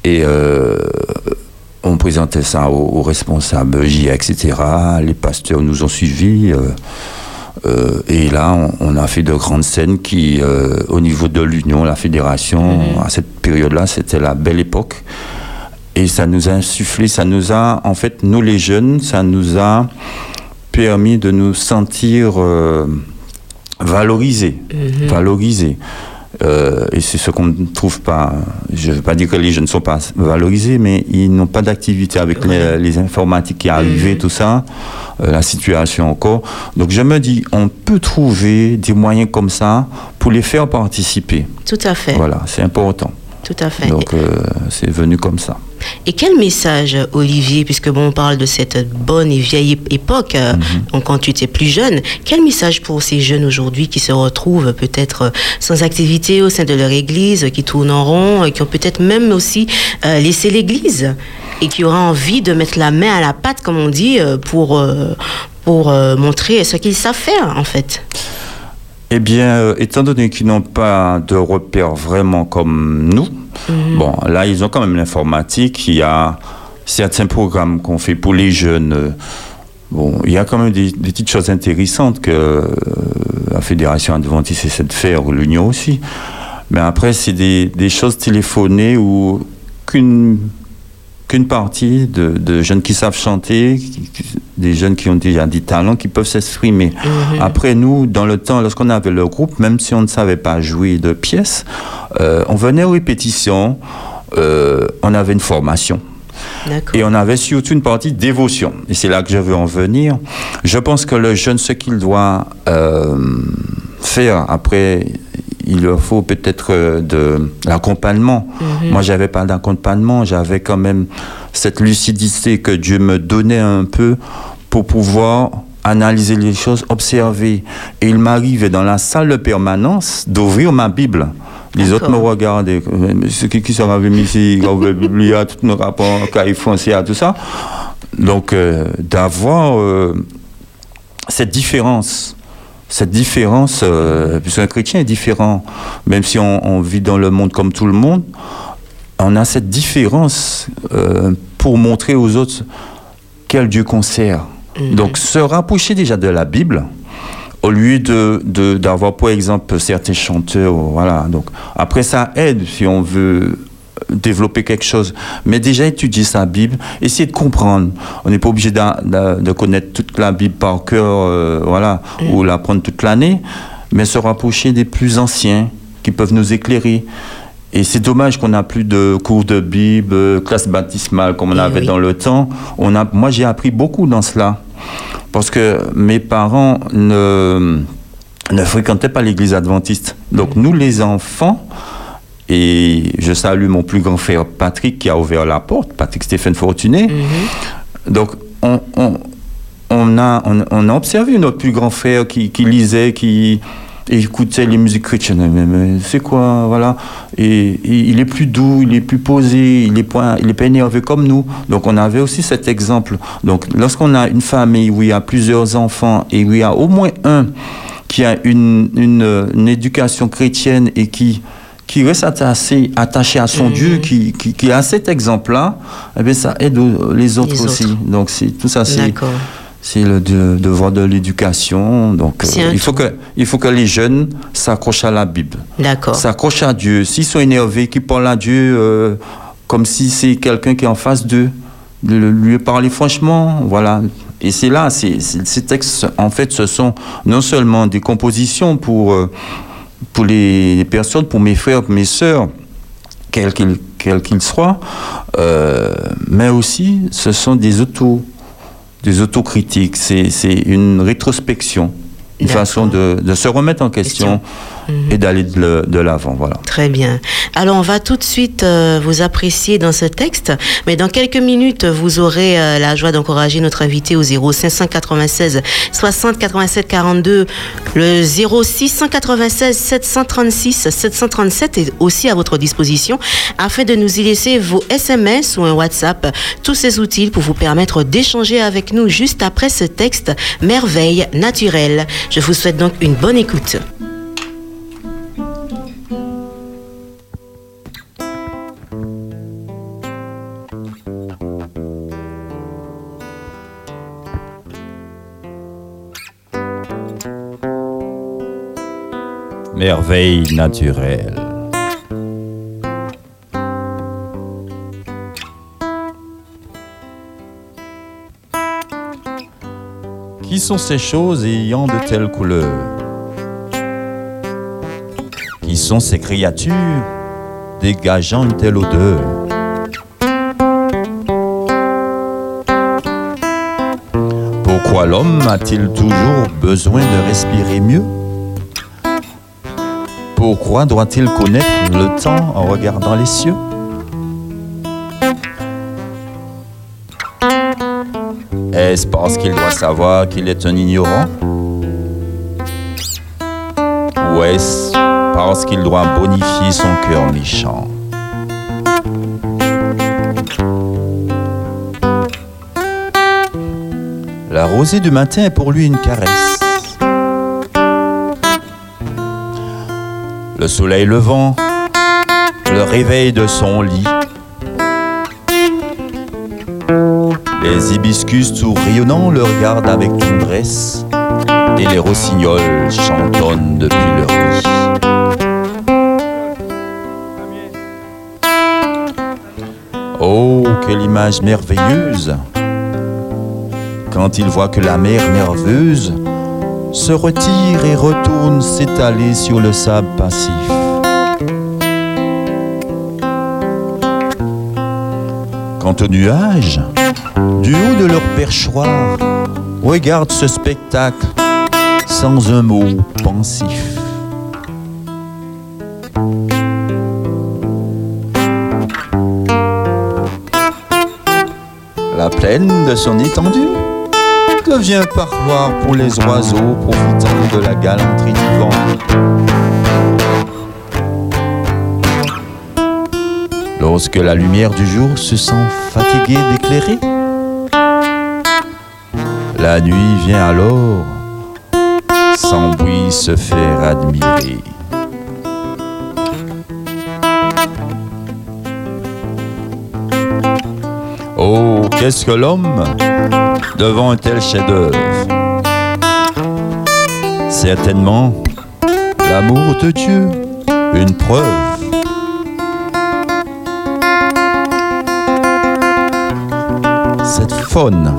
Et euh, on présentait ça aux, aux responsables JA, etc. Les pasteurs nous ont suivis. euh, et là, on, on a fait de grandes scènes qui, au niveau de l'Union, la fédération, à cette période-là, c'était la belle époque. Et ça nous a insufflé, ça nous a, en fait, nous les jeunes, ça nous a permis de nous sentir euh, valorisés. Valorisés. Euh, et c'est ce qu'on ne trouve pas. Je ne veux pas dire que les jeunes ne sont pas valorisés, mais ils n'ont pas d'activité avec les, les, informatiques qui arrivaient, tout ça, euh, la situation encore. Donc je me dis, on peut trouver des moyens comme ça pour les faire participer. Tout à fait. Voilà, c'est important. Tout à fait. Donc euh, c'est venu comme ça. Et quel message, Olivier, puisque bon, on parle de cette bonne et vieille époque, euh, Mhm. quand tu étais plus jeune, quel message pour ces jeunes aujourd'hui qui se retrouvent peut-être euh, sans activité au sein de leur église, qui tournent en rond, qui ont peut-être même aussi euh, laissé l'église et qui auraient envie de mettre la main à la pâte, comme on dit, pour, pour euh, montrer ce qu'ils savent faire, en fait? Eh bien, euh, étant donné qu'ils n'ont pas de repères vraiment comme nous, bon, là, ils ont quand même l'informatique. Il y a certains programmes qu'on fait pour les jeunes. Bon, il y a quand même des, des petites choses intéressantes que euh, la Fédération Adventiste essaie de faire, ou l'Union aussi. Mais après, c'est des, des choses téléphonées ou qu'une qu'une partie de, de jeunes qui savent chanter, qui- des jeunes qui ont déjà des talents, qui peuvent s'exprimer. Après, nous, dans le temps, lorsqu'on avait le groupe, même si on ne savait pas jouer de pièces, euh, on venait aux répétitions, euh, on avait une formation. Et on avait surtout une partie dévotion. Et c'est là que je veux en venir. Je pense que le jeune, ce qu'il doit euh, faire après, il leur faut peut-être euh, de l'accompagnement. Moi, j'avais pas d'accompagnement, j'avais quand même cette lucidité que Dieu me donnait un peu pour pouvoir analyser les choses, observer. Et il m'arrivait dans la salle de permanence d'ouvrir ma Bible. Les autres me regardaient. euh, Ce qui, qui ici, ils ont la Bible, il y a tous nos rapports, cahiers fonciers, tout ça. Donc, euh, d'avoir euh, cette différence, cette différence, euh, puisqu'un chrétien est différent, même si on, on vit dans le monde comme tout le monde, on a cette différence euh, pour montrer aux autres quel Dieu qu'on sert. Donc, se rapprocher déjà de la Bible, au lieu de- d'avoir, par exemple, certains chanteurs, voilà. Donc, après, ça aide si on veut développer quelque chose. Mais déjà étudier sa Bible, essayer de comprendre. On n'est pas obligé de, connaître toute la Bible par cœur, euh, voilà, ou l'apprendre toute l'année, mais se rapprocher des plus anciens qui peuvent nous éclairer. Et c'est dommage qu'on n'a plus de cours de Bible, classe baptismale comme on Eh avait oui. dans le temps. On a, moi, j'ai appris beaucoup dans cela. Parce que mes parents ne, ne fréquentaient pas l'église adventiste. Donc, nous, les enfants, et je salue mon plus grand frère Patrick qui a ouvert la porte, Patrick Stéphane Fortuné. Donc, on, on, on a, on, on a observé notre plus grand frère qui, qui lisait, qui écoutait les musiques chrétiennes. Mais, mais c'est quoi, voilà. Et, et il est plus doux, il est plus posé, il est pas, il est pas énervé comme nous. Donc, on avait aussi cet exemple. Donc, lorsqu'on a une famille où il y a plusieurs enfants et où il y a au moins un qui a une, une, une éducation chrétienne et qui qui reste attaché, attaché à son Dieu, qui, qui, qui a cet exemple-là, eh bien, ça aide les autres Les aussi. autres. Donc, c'est, tout ça, c'est, le de- devoir de l'éducation. Donc, euh, il, faut que, il faut que les jeunes s'accrochent à la Bible, D'accord. s'accrochent à Dieu. S'ils sont énervés, qu'ils parlent à Dieu euh, comme si c'est quelqu'un qui est en face d'eux, de lui parler franchement, voilà. Et c'est là, c'est- ces textes, en fait, ce sont non seulement des compositions pour, euh, pour les, personnes, pour mes frères, mes sœurs, quels qu'ils quels qu'ils soient, euh, mais aussi ce sont des auto des autocritiques, c'est une rétrospection, une façon de, de se remettre en question, et d'aller de, l'avant, voilà. Très bien. Alors, on va tout de suite euh, vous apprécier dans ce texte, mais dans quelques minutes, vous aurez euh, la joie d'encourager notre invité au 0596 60 87 42, le 0696 736 737 est aussi à votre disposition afin de nous y laisser vos SMS ou un WhatsApp, tous ces outils pour vous permettre d'échanger avec nous juste après ce texte Merveille naturelle. Je vous souhaite donc une bonne écoute. Merveille naturelle. Qui sont ces choses ayant de telles couleurs? Qui sont ces créatures dégageant une telle odeur? Pourquoi l'homme a-t-il toujours besoin de respirer mieux? Pourquoi doit-il connaître le temps en regardant les cieux? Est-ce parce qu'il doit savoir qu'il est un ignorant? Ou est-ce parce qu'il doit bonifier son cœur méchant? La rosée du matin est pour lui une caresse. Le soleil levant le réveil de son lit. Les hibiscus tout rayonnants le regardent avec tendresse et les rossignols chantonnent depuis leur nid. Oh, quelle image merveilleuse quand il voit que la mer nerveuse se retire et retourne s'étaler sur le sable passif. Quant aux nuages, du haut de leur perchoir, regardent ce spectacle sans un mot pensif. La plaine de son étendue devient parloir pour les oiseaux profitant de la galanterie du vent. Lorsque la lumière du jour se sent fatiguée d'éclairer, la nuit vient alors sans bruit se faire admirer. Oh, qu'est-ce que l'homme devant un tel chef-d'œuvre Certainement, l'amour de Dieu, une preuve. Cette faune,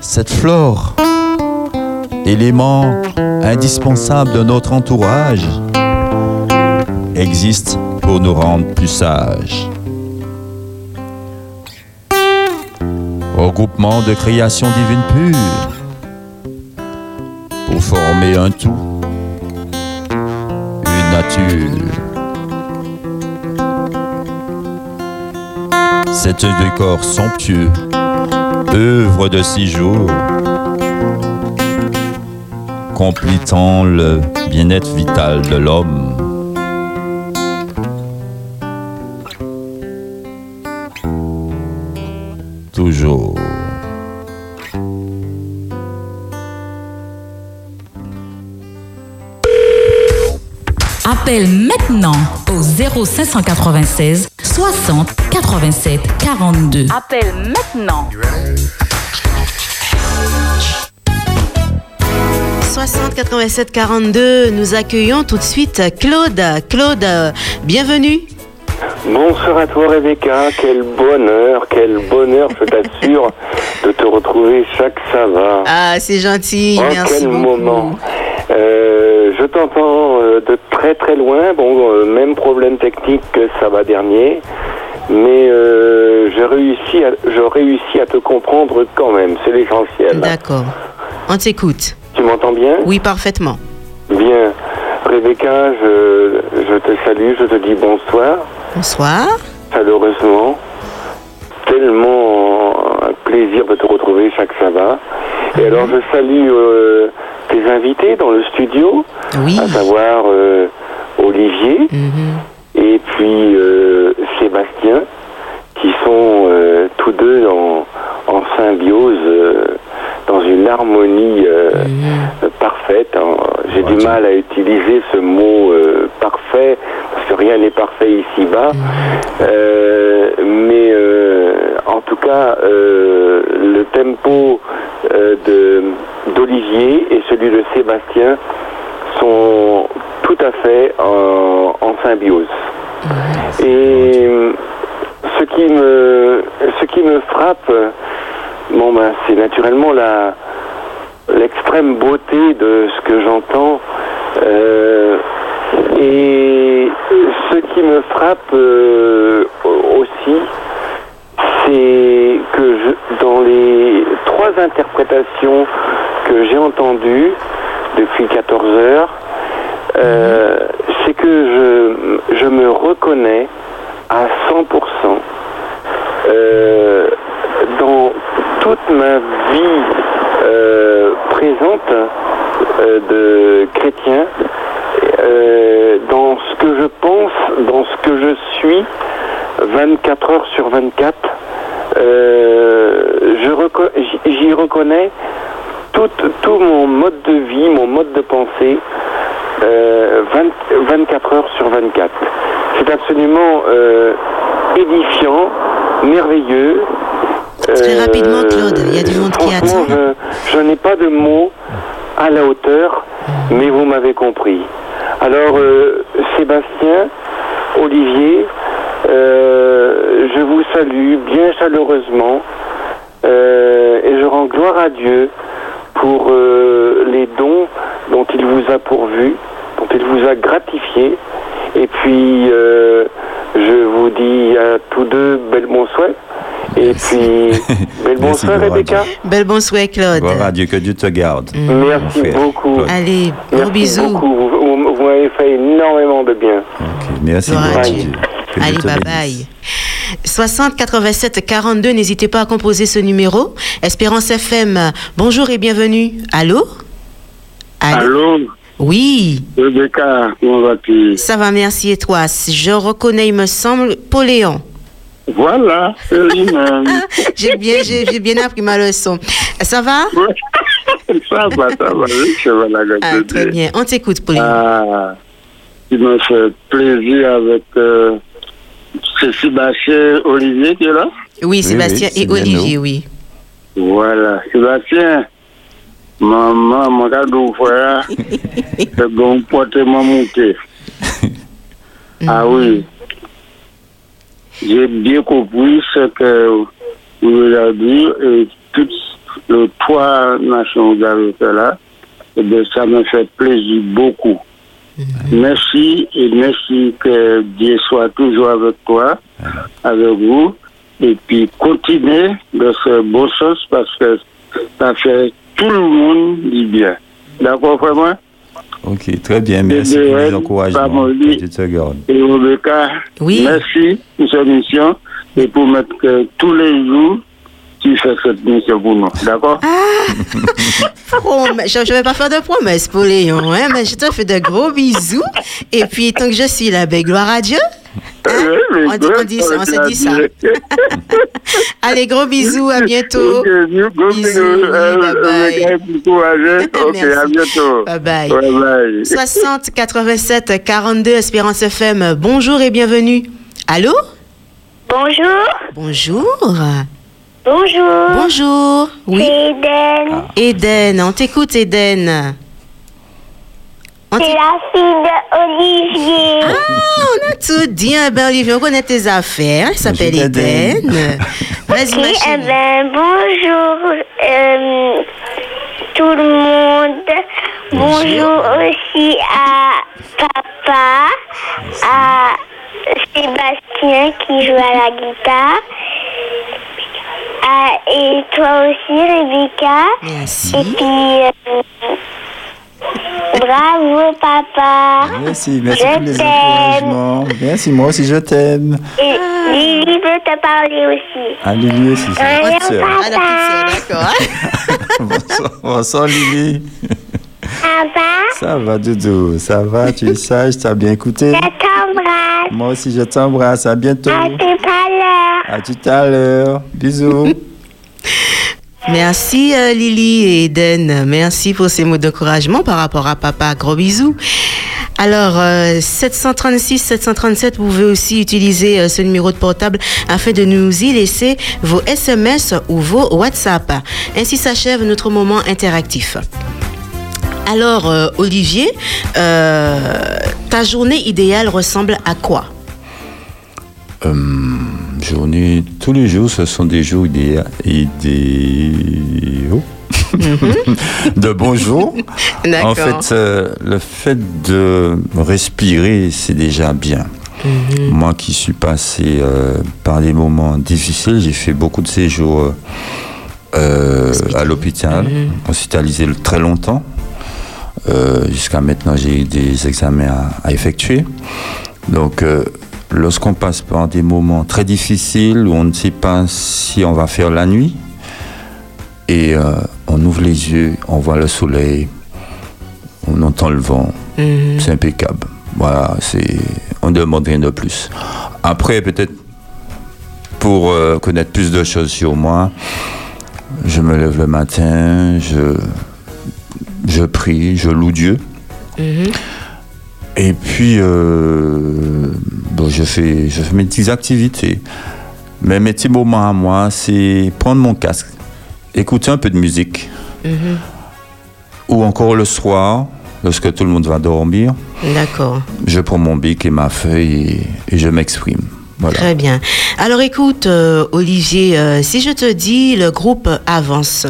cette flore, élément indispensable de notre entourage, existe pour nous rendre plus sages. Regroupement de création divine pure pour former un tout, une nature. C'est un décor somptueux, œuvre de six jours, complétant le bien-être vital de l'homme. Toujours. Appelle maintenant au 0596 60 87 42. Appelle maintenant. 60 87 42, nous accueillons tout de suite Claude. Claude, bienvenue. Bonsoir à toi Rebecca, quel bonheur, quel bonheur je t'assure de te retrouver chaque ça va. Ah, c'est gentil, Oh, merci quel beaucoup. moment. Euh, je t'entends euh, de très très loin, bon, euh, même problème technique que ça va dernier, mais euh, j'ai réussi, à, je réussis à te comprendre quand même, c'est l'essentiel. D'accord. On t'écoute. Tu m'entends bien? Oui, parfaitement. Bien. Rebecca, je, je te salue, je te dis bonsoir. Bonsoir. chaleureusement. Tellement un plaisir de te retrouver chaque sabbat. Et alors je salue euh, tes invités dans le studio, Oui. à savoir euh, Olivier Mhm. et puis euh, Sébastien, qui sont euh, tous deux en, en symbiose, euh, dans une harmonie euh, euh, parfaite. hein. J'ai du mal à utiliser ce mot euh, parfait, parce que rien n'est parfait ici-bas. Euh, mais euh, en tout cas, euh, le tempo euh, de- d'Olivier et celui de Sébastien sont tout à fait en, en symbiose. Et euh, ce qui me, ce qui me frappe, bon ben, c'est naturellement la, l'extrême beauté de ce que j'entends. euh, et Et ce qui me frappe euh, aussi, c'est que je- dans les trois interprétations que j'ai entendues depuis 14 heures, euh, c'est que je, je me reconnais à 100% euh, dans toute ma vie euh, présente de chrétien, dans ce que je pense, dans ce que je suis, 24 heures sur 24, euh, je reco- j'y reconnais tout, tout mon mode de vie, mon mode de pensée, euh, 20 24 heures sur 24. C'est absolument euh, édifiant, merveilleux. Très Euh, rapidement, Claude, il y a du monde qui attend. Je, je n'ai pas de mots à la hauteur, mais vous m'avez compris. Alors, euh, Sébastien, Olivier, euh, je vous salue bien chaleureusement euh, et je rends gloire à Dieu pour euh, les dons dont il vous a pourvu, dont il vous a gratifié. Et puis, euh, je vous dis à tous deux bel bonsoir. Et puis, *laughs* bel Merci, bonsoir, Rebecca. Bel bonsoir, Claude. Gloire à Dieu, que Dieu te garde. Merci Mon frère, beaucoup. Claude. Allez, gros Merci bisous. beaucoup. Vous, m'avez fait énormément de bien. Ok, Merci, Gloire à gloire à Dieu. Que Allez, bye bénisse. bye. 60 87 42, n'hésitez pas à composer ce numéro. Espérance FM, bonjour et bienvenue. Allô? Allô, Oui, Rebecca, comment vas-tu? Ça va, merci. Et toi? Je reconnais, il me semble, Pauléon. Voilà, c'est lui-même. *laughs* J'ai bien, j'ai j'ai bien appris ma leçon. Ça va? *laughs* Ça va, ça va, oui, je vais la Ah. Très bien. On t'écoute, Pauléon. Ah, il me fait plaisir avec. Euh, c'est Sébastien Olivier qui est là? Oui, Sébastien oui, et Olivier, oui. Voilà, Sébastien. Maman, mon cadeau, *laughs* frère, c'est bon porter mon monté. Ah oui. J'ai bien compris ce que vous avez dit et toutes les trois nations que vous avez fait là. Et bien, ça me fait plaisir beaucoup. Merci et merci que Dieu soit toujours avec toi, avec vous. Et puis, continuez de ce bon sens parce que ça fait tout le monde du bien. D'accord, vraiment? Ok, très bien. Merci pour les encouragements. Dieu te. Et Rebecca, Oui. merci pour cette mission et pour mettre que tous les jours, tu fais cette mission pour nous. D'accord? *laughs* Oh, mais je ne vais pas faire de promesses, Pauléon, hein, mais je te fais de gros bisous. Et puis, tant que je suis là, ben, gloire à Dieu. Mais on dit- on dit ça, on se dit ça. *laughs* Allez, gros bisous, à bientôt. Ok, bisous, gros Bisous, Euh, bye bye. Courageux. *laughs* Ok, Merci. à bientôt. Bye bye. Bye bye. 60 87 42 Espérance FM. Bonjour et bienvenue. Allô? Bonjour. Bonjour. Bonjour. Bonjour. Oui. Eden. Eden, on t'écoute Eden. C'est la fille d'Olivier. Ah, on a tout dit, hein, ben Olivier, on connaît tes affaires. Elle s'appelle Eden. *laughs* Vas-y, eh ben, bonjour euh, tout le monde. Bonjour aussi à papa, à Sébastien qui joue à la guitare. À- et toi aussi, Rebecca. Merci. Et puis, euh, bravo, papa. Merci, merci Je pour les encouragements. Merci, moi aussi je t'aime. Et Lily veut te parler aussi. Ah, Lily aussi, c'est petite sœur. Ah, la petite sœur, d'accord. *laughs* Bonsoir, bonsoir Lily. Papa, Ça va, Doudou, ça va, tu es sage, tu as bien écouté? je t'embrasse. Moi aussi, je t'embrasse, à bientôt. À tout à l'heure. À tout à l'heure. Bisous. *laughs* Merci euh, Lily et Eden. Merci pour ces mots d'encouragement par rapport à papa. Gros bisous. Alors, euh, 736, 737, vous pouvez aussi utiliser euh, ce numéro de portable afin de nous y laisser vos SMS ou vos WhatsApp. Ainsi s'achève notre moment interactif. Alors, euh, Olivier, euh, ta journée idéale ressemble à quoi? Euh, journée, tous les jours, ce sont des jours idéa- idéaux. *laughs* de bonjour. D'accord. En fait, le fait de respirer, c'est déjà bien. Mhm. Moi qui suis passé par des moments difficiles, j'ai fait beaucoup de séjours à l'hôpital, Mhm. hospitalisé très longtemps. Euh, Jusqu'à maintenant, j'ai eu des examens à, à effectuer. Donc, euh, lorsqu'on passe par des moments très difficiles où on ne sait pas si on va faire la nuit, et euh, on ouvre les yeux, on voit le soleil, on entend le vent, Mhm. c'est impeccable. Voilà, c'est, on ne demande rien de plus. Après, peut-être pour euh, connaître plus de choses sur moi, je me lève le matin, je, je prie, je loue Dieu. Mhm. Et puis, euh, bon, je, fais, je fais mes petites activités. Mais mes petits moments à moi, c'est prendre mon casque, écouter un peu de musique. Mhm. Ou encore le soir, lorsque tout le monde va dormir, D'accord. je prends mon bic et ma feuille et, et je m'exprime. Voilà. Très bien. Alors écoute, euh, Olivier, euh, si je te dis le groupe Avance,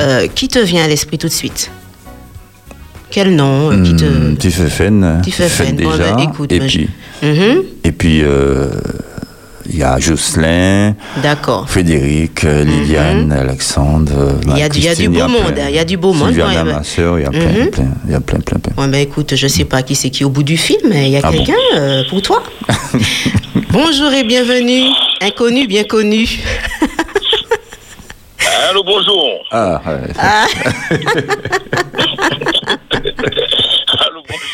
euh, qui te vient à l'esprit tout de suite? Quel nom euh, qui te... Tu fais Fen, Tu fais Fen. Bon, déjà. ben, écoute, et, ben, puis, Mhm. et puis, euh, il y a Jocelyn, D'accord. Frédéric, euh, Liliane, Alexandre. Mhm. Il y a du- il y a du Christine, beau monde, hein, il y a du beau monde, Sylviana, ouais, ma ouais. soeur, il y a plein, Mhm. plein, il y a plein, plein, plein. Ouais, ben écoute, je sais pas qui c'est qui est au bout du film, mais il y a Ah bon quelqu'un euh, pour toi. *laughs* Bonjour et bienvenue, inconnu bien connu. Allô, bonjour. Ah, ouais. Ah, *laughs* Allô, bonjour. Espérance FM.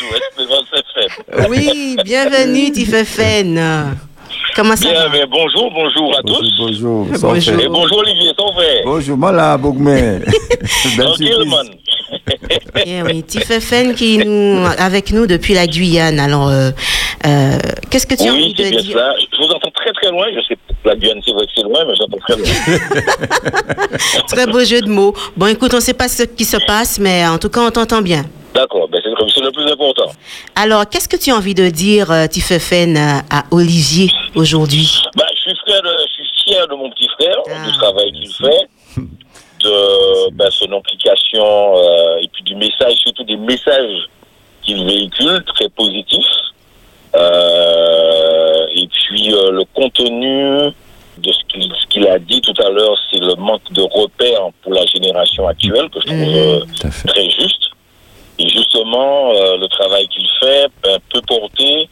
Oui, bienvenue Tifefen. Comment ça Bien, va mais bonjour, bonjour à tous. Bonjour, Bonjour. Et bonjour Olivier, ton frère. Bonjour, moi là, Bougmé. Tranquille, man. Eh oui, Tifefen qui est nous, avec nous depuis la Guyane. Alors, euh, euh, qu'est-ce que tu as envie de bien dire cela. Je vous entends très très loin. Je sais que la Guyane, c'est vrai que c'est loin, mais j'entends très loin. *laughs* Très beau jeu de mots. Bon, écoute, on ne sait pas ce qui se passe, mais en tout cas, on t'entend bien. D'accord, ben c'est comme c'est le plus important. Alors, qu'est-ce que tu as envie de dire, euh, Tifefen, à, à Olivier aujourd'hui? Bah, je suis frère, de- je suis fier de mon petit frère, Ah. du travail qu'il fait, *laughs* de bah, son implication euh, et puis du message, surtout des messages qu'il véhicule, très positifs. Euh, et puis euh, le contenu de ce qu'il a dit tout à l'heure, c'est le manque de repères pour la génération actuelle que je trouve euh, fait. très juste. Et justement, euh, le travail qu'il fait ben, peut porter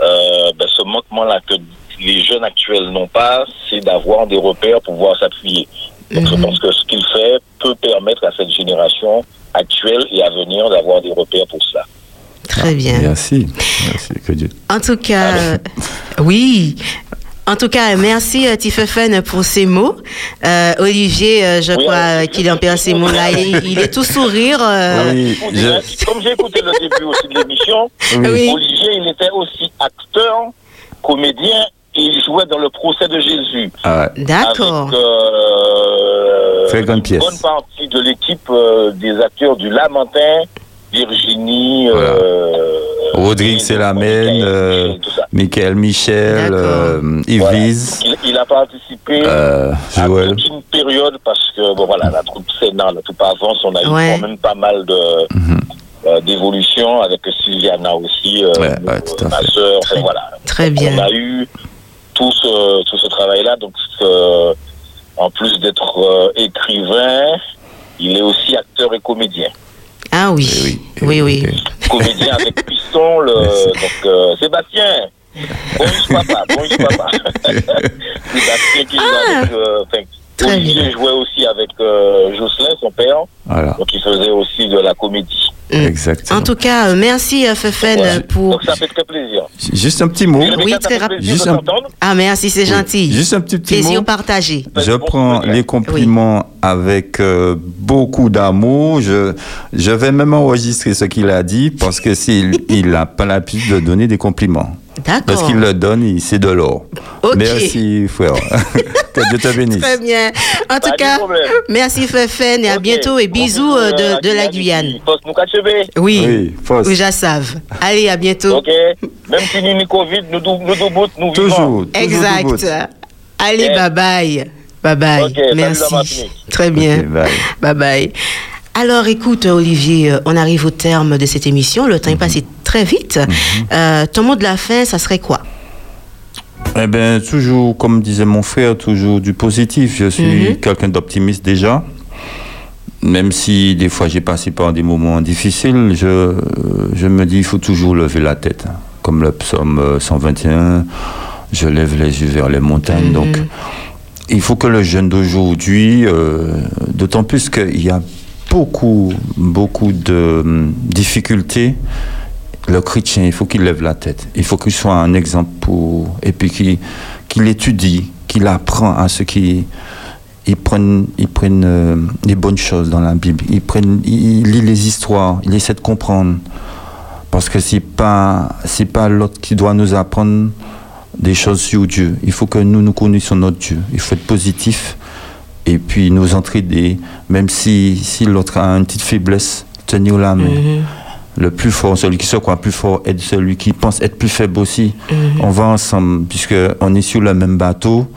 euh, ben, ce manquement-là que les jeunes actuels n'ont pas, c'est d'avoir des repères pour pouvoir s'appuyer. Donc je pense que ce qu'il fait peut permettre à cette génération actuelle et à venir d'avoir des repères pour cela. Très bien. Merci. Merci, que Dieu. En tout cas, euh, oui. En tout cas, merci euh, Tifefen pour ces mots. Euh, Olivier, euh, je Oui, crois euh, qu'il en perd ces mots-là. Il, il est tout sourire. euh, Oui, je- Comme j'ai écouté le début aussi de l'émission, Oui. Olivier, il était aussi acteur, comédien, et il jouait dans le procès de Jésus. ah. D'accord. Euh, Très une pièce. bonne partie de l'équipe euh, des acteurs du Lamentin, Virginie, Voilà. euh, Rodrigue Selamène, Michael, euh. Michael Michel, euh, Voilà. Yves Il, il a participé euh, à Joël. toute une période parce que bon voilà la troupe Sénat, la troupe Avance, on a Ouais. eu quand même pas mal de euh, d'évolution avec Sylviana aussi, euh, Mhm. Ouais, ouais, tout à ma sœur, enfin, Très- voilà. Très bien. On a eu tout ce, tout ce travail-là. Donc, euh, en plus d'être euh, écrivain, il est aussi acteur et comédien. Ah oui. Eh oui, eh Oui, oui. oui. Comédien avec Piston, le, *laughs* donc euh, Sébastien. Bonjour papa, bonjour papa. *laughs* Sébastien qui joue avec, euh, Ah. Olivier jouait aussi avec euh, Jocelyn, son père. Voilà, Donc il faisait aussi de la comédie. Mm. exactement. En tout cas, euh, merci euh, Fefen Voilà. euh, pour. Donc ça fait très plaisir. Juste un petit mot. Oui, très rapide. Juste un-. Ah merci, c'est gentil. Juste un petit, petit Plaisir mot. partagé. Je prends les compliments avec euh, beaucoup d'amour. Je, je vais même enregistrer ce qu'il a dit parce que s'il *laughs* il n'a pas l'habitude de donner des compliments. Parce D'accord. qu'il le donne, c'est de l'or. Ok. Merci, frère. *laughs* que Dieu te bénisse. Très bien. En tout Pas cas, merci Fefen et à bientôt et bisous euh, euh, de, de la Guyane. Oui. Oui. Oui, j'assave. Allez, à bientôt. Ok. Même si nous Covid, nous nous dou- nous vivons. Toujours. toujours Exact. Allez, bye bye. Bye bye. Merci. Très bien. bye bye. Alors écoute Olivier, euh, on arrive au terme de cette émission. Le temps est passé très vite. Euh, ton mot de la fin, ça serait quoi? Eh bien, toujours, comme disait mon frère, toujours du positif. Je suis Mhm. quelqu'un d'optimiste déjà. Même si des fois j'ai passé par des moments difficiles, je, je me dis il faut toujours lever la tête. Comme le psaume euh, 121, je lève les yeux vers les montagnes. Donc, il faut que le jeune d'aujourd'hui, euh, d'autant plus qu'il y a beaucoup, beaucoup de hum, difficultés, le chrétien, il faut qu'il lève la tête. Il faut qu'il soit un exemple pour. Et puis qu'il qu'il étudie, qu'il apprend à ce qui. Ils prennent, ils prennent euh, les bonnes choses dans la Bible. Ils, prennent, ils, ils lisent les histoires, ils essaient de comprendre. Parce que c'est pas, c'est pas l'autre qui doit nous apprendre des choses sur Dieu. Il faut que nous, nous connaissions notre Dieu. Il faut être positif et puis nous entraider, même si, si l'autre a une petite faiblesse, tenir la main. Le plus fort, celui qui se croit plus fort, est celui qui pense être plus faible aussi. Mhm. On va ensemble, puisque on est sur le même bateau,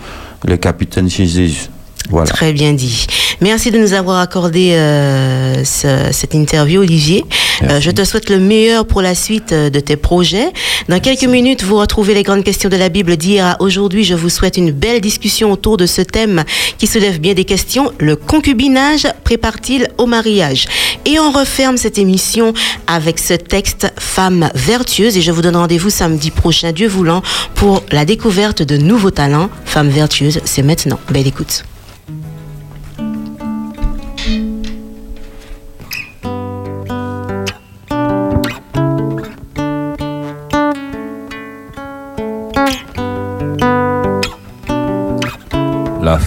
le capitaine chez Jésus. Voilà. Très bien dit. Merci de nous avoir accordé euh, ce- cette interview, Olivier. Euh, je te souhaite le meilleur pour la suite euh, de tes projets. Dans quelques minutes, vous retrouvez les grandes questions de la Bible d'hier à aujourd'hui. Je vous souhaite une belle discussion autour de ce thème qui soulève bien des questions. Le concubinage prépare-t-il au mariage? Et on referme cette émission avec ce texte Femme vertueuse. Et je vous donne rendez-vous samedi prochain, Dieu voulant, pour la découverte de nouveaux talents. Femme vertueuse, c'est maintenant. Belle écoute.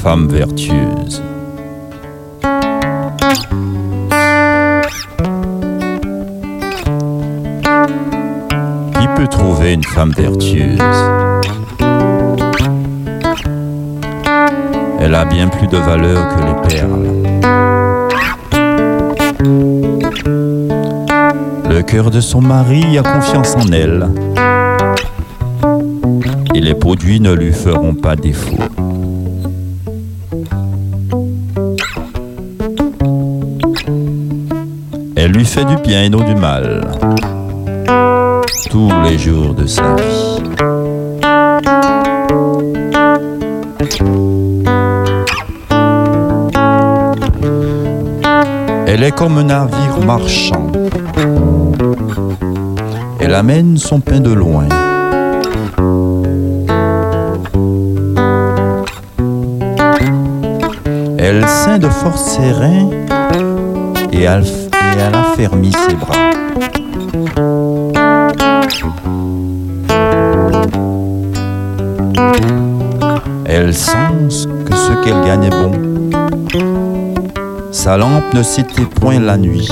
Femme vertueuse. Qui peut trouver une femme vertueuse? Elle a bien plus de valeur que les perles. Le cœur de son mari a confiance en elle. Et les produits ne lui feront pas défaut. Lui fait du bien et non du mal. Tous les jours de sa vie. Elle est comme un navire marchand. Elle amène son pain de loin. Elle ceint de force ses reins et elle, et elle affermit ses bras. Elle sent que ce qu'elle gagne est bon. Sa lampe ne s'était point la nuit.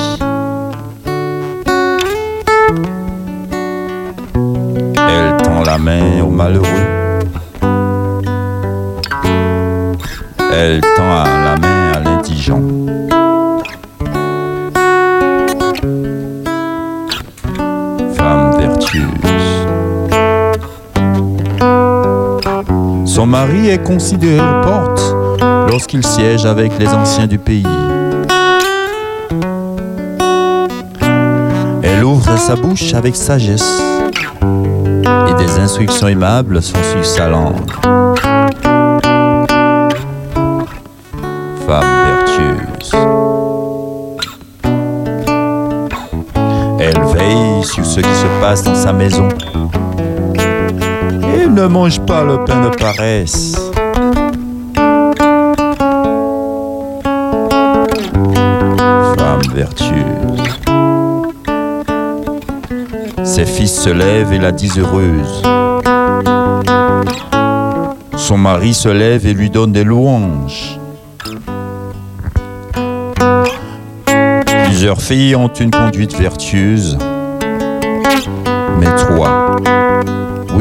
Elle tend la main au malheureux. Elle tend la main à l'indigent. Son mari est considéré aux portes lorsqu'il siège avec les anciens du pays. Elle ouvre sa bouche avec sagesse et des instructions aimables sont sur sa langue. Femme vertueuse. Elle veille sur ce qui se passe dans sa maison. Ne mange pas le pain de paresse. Femme vertueuse. Ses fils se lèvent et la disent heureuse. Son mari se lève et lui donne des louanges. Plusieurs filles ont une conduite vertueuse. Mais toi,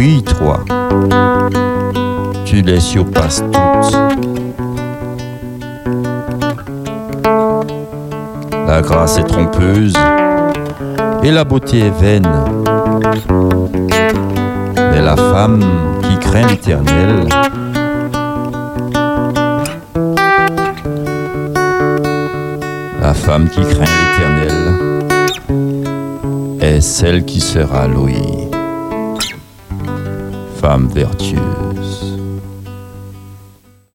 oui, toi, tu les surpasses toutes. La grâce est trompeuse et la beauté est vaine. Mais la femme qui craint l'éternel, la femme qui craint l'éternel, est celle qui sera louée. Femme vertueuse.